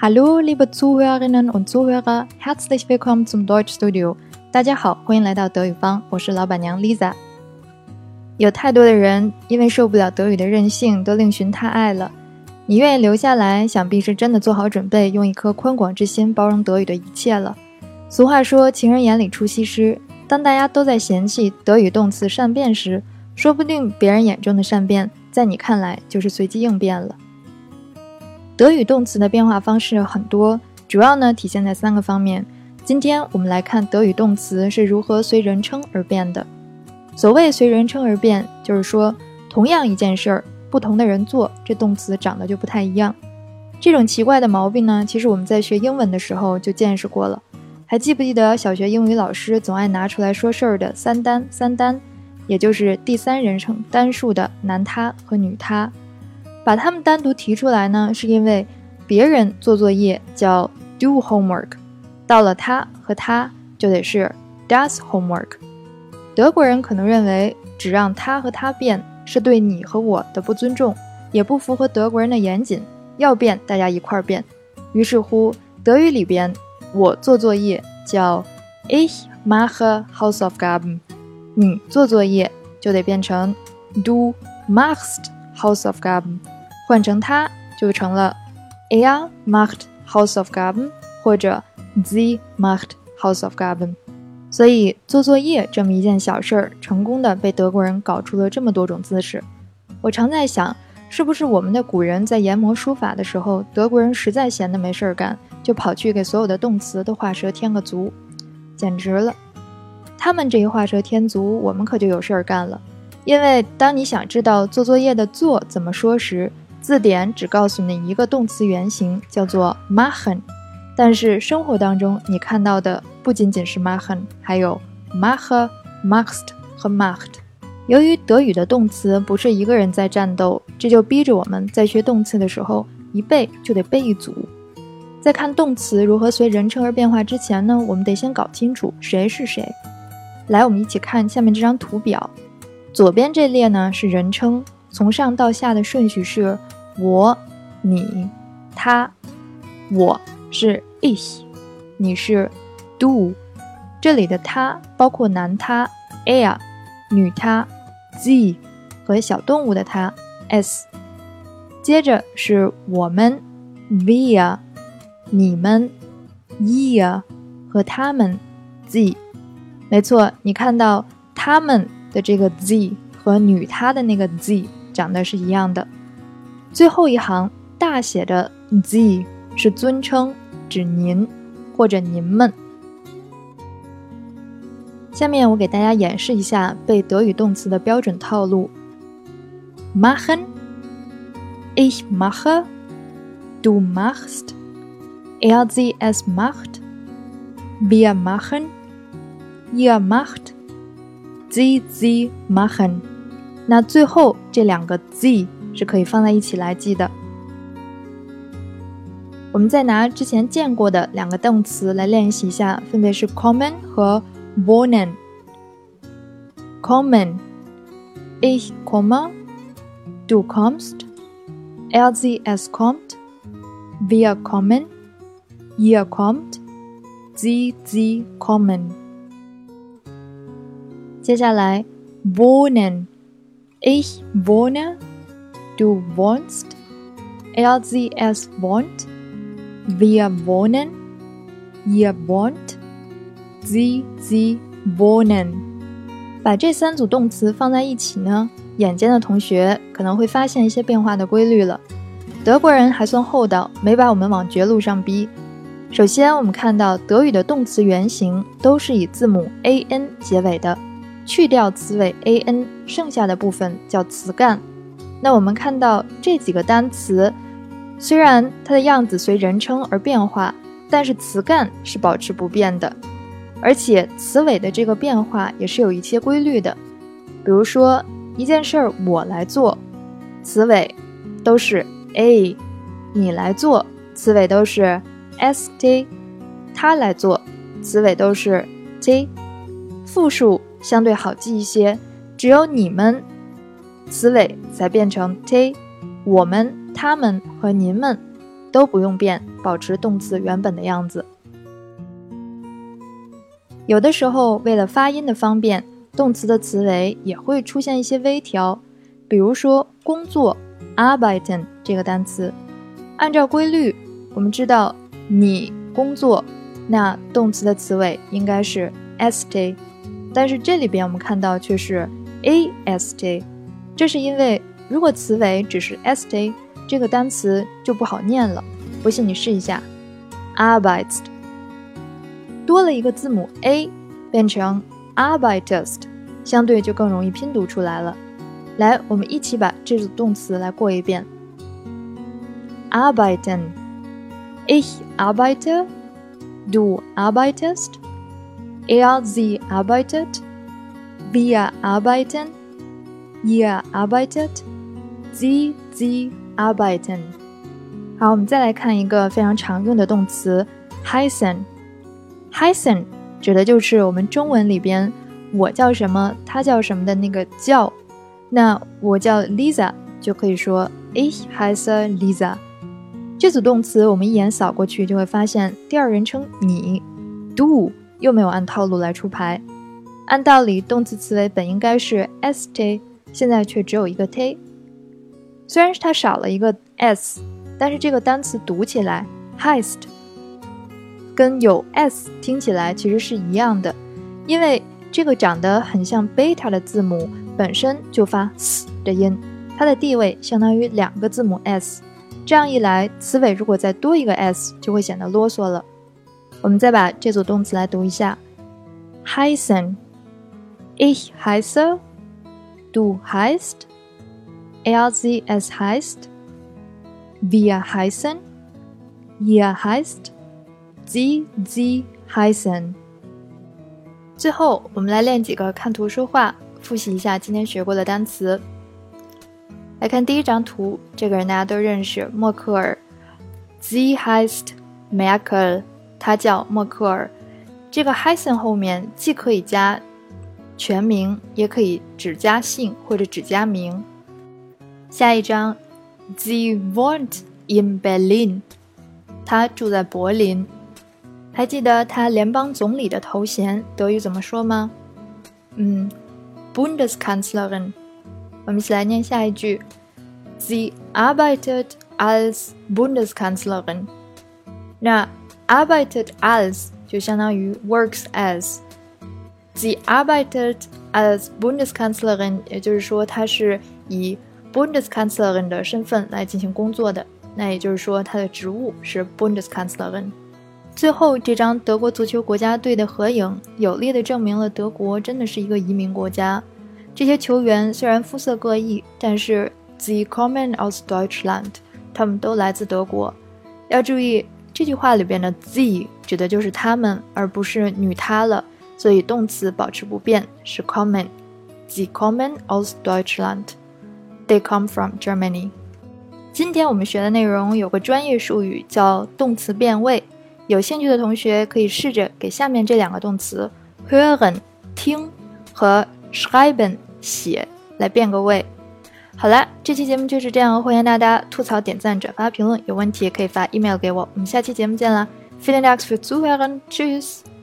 Hallo, liebe Zuhörerinnen und Zuhörer, herzlich willkommen zum Deutsch Studio。大家好，欢迎来到德语方，我是老板娘 Lisa。有太多的人因为受不了德语的任性，都另寻他爱了。你愿意留下来，想必是真的做好准备，用一颗宽广之心包容德语的一切了。俗话说，情人眼里出西施。当大家都在嫌弃德语动词善变时，说不定别人眼中的善变，在你看来就是随机应变了。德语动词的变化方式很多，主要呢体现在三个方面。今天我们来看德语动词是如何随人称而变的。所谓随人称而变，就是说同样一件事儿，不同的人做，这动词长得就不太一样。这种奇怪的毛病呢，其实我们在学英文的时候就见识过了。还记不记得小学英语老师总爱拿出来说事儿的三单？三单，也就是第三人称单数的男他和女他，把他们单独提出来呢，是因为别人做作业叫 do homework，到了他和他就得是 does homework。德国人可能认为只让他和他变是对你和我的不尊重，也不符合德国人的严谨，要变大家一块儿变。于是乎，德语里边。我做作业叫 Ich mache Hausaufgaben，你做作业就得变成 Du machst Hausaufgaben，换成它就成了 Er macht Hausaufgaben 或者 Sie macht Hausaufgaben。所以做作业这么一件小事儿，成功的被德国人搞出了这么多种姿势。我常在想，是不是我们的古人在研磨书法的时候，德国人实在闲得没事儿干。就跑去给所有的动词都画蛇添个足，简直了！他们这一画蛇添足，我们可就有事儿干了。因为当你想知道做作业的“做”怎么说时，字典只告诉你一个动词原形，叫做 machen。但是生活当中你看到的不仅仅是 machen，还有 mache、machst 和 macht。由于德语的动词不是一个人在战斗，这就逼着我们在学动词的时候，一背就得背一组。在看动词如何随人称而变化之前呢，我们得先搞清楚谁是谁。来，我们一起看下面这张图表。左边这列呢是人称，从上到下的顺序是我、你、他。我是 ich，你是 du。这里的他包括男他 er，女他 z 和小动物的他 s。接着是我们 wir。你们，ihr 和他们，z，没错，你看到他们的这个 z 和女他的那个 z 讲的是一样的。最后一行大写的 z 是尊称，指您或者您们。下面我给大家演示一下背德语动词的标准套路：machen，ich mache，du machst。Er sie es macht, wir machen, ihr macht, sie sie machen。那最后这两个 z 是可以放在一起来记的。我们再拿之前见过的两个动词来练习一下，分别是 kommen 和 wohnen。kommen, ich komme, du kommst, er sie es kommt, wir kommen。Ihr kommt, Sie sie kommen。接下来，wohnen。Ich wohne, du wohnst, er sie es wohnt, wir wohnen, ihr wohnt, sie sie wohnen。把这三组动词放在一起呢，眼尖的同学可能会发现一些变化的规律了。德国人还算厚道，没把我们往绝路上逼。首先，我们看到德语的动词原形都是以字母 a n 结尾的，去掉词尾 a n，剩下的部分叫词干。那我们看到这几个单词，虽然它的样子随人称而变化，但是词干是保持不变的，而且词尾的这个变化也是有一些规律的。比如说一件事儿我来做，词尾都是 a；你来做，词尾都是。st，他来做，词尾都是 t。复数相对好记一些，只有你们，词尾才变成 t。我们、他们和您们都不用变，保持动词原本的样子。有的时候，为了发音的方便，动词的词尾也会出现一些微调。比如说“工作 ”，arbeiten 这个单词，按照规律，我们知道你工作，那动词的词尾应该是 st，但是这里边我们看到却是 ast，这是因为如果词尾只是 st，这个单词就不好念了。不信你试一下，arbeitest。多了一个字母 a，变成 arbeitest，相对就更容易拼读出来了。来，我们一起把这组动词来过一遍：arbeiten，ich arbeite，du arbeitest，er sie arbeitet，wir arbeiten，ihr arbeitet，sie sie arbeiten。好，我们再来看一个非常常用的动词 heißen。heißen 指的就是我们中文里边我叫什么，他叫什么的那个叫。那我叫 Lisa，就可以说 Ich heiße Lisa。这组动词我们一眼扫过去就会发现，第二人称你 du 又没有按套路来出牌。按道理，动词词尾本应该是 st，现在却只有一个 t。虽然是它少了一个 s，但是这个单词读起来 heist。跟有 s 听起来其实是一样的，因为这个长得很像贝塔的字母本身就发 s 的音，它的地位相当于两个字母 s。这样一来，词尾如果再多一个 s，就会显得啰嗦了。我们再把这组动词来读一下：heißen，ich heiße，du heißt，er sie es heißt，wir heißen，ihr heißt。z z heißen。最后，我们来练几个看图说话，复习一下今天学过的单词。来看第一张图，这个人大家都认识，默克尔。z heißt Merkel，他叫默克尔。这个 heißen 后面既可以加全名，也可以只加姓或者只加名。下一张，sie wohnt in Berlin，他住在柏林。还记得他联邦总理的头衔德语怎么说吗？嗯，Bundeskanzlerin。我们一起来念下一句：Sie arbeitet als Bundeskanzlerin。那 arbeitet als 就相当于 works as。Sie arbeitet als Bundeskanzlerin，也就是说她是以 Bundeskanzlerin 的身份来进行工作的。那也就是说她的职务是 Bundeskanzlerin。最后，这张德国足球国家队的合影，有力的证明了德国真的是一个移民国家。这些球员虽然肤色各异，但是 the kommen aus Deutschland，他们都来自德国。要注意这句话里边的 the 指的就是他们，而不是女她了。所以动词保持不变，是 kommen。the kommen aus Deutschland，they come from Germany。今天我们学的内容有个专业术语叫动词变位。有兴趣的同学可以试着给下面这两个动词 hören 听和 schreiben 写来变个位。好啦，这期节目就是这样，欢迎大家吐槽、点赞、转发、评论，有问题也可以发 email 给我。我们下期节目见啦 f i e l e n d a n k for z u h ö r e n t s c h ü s s。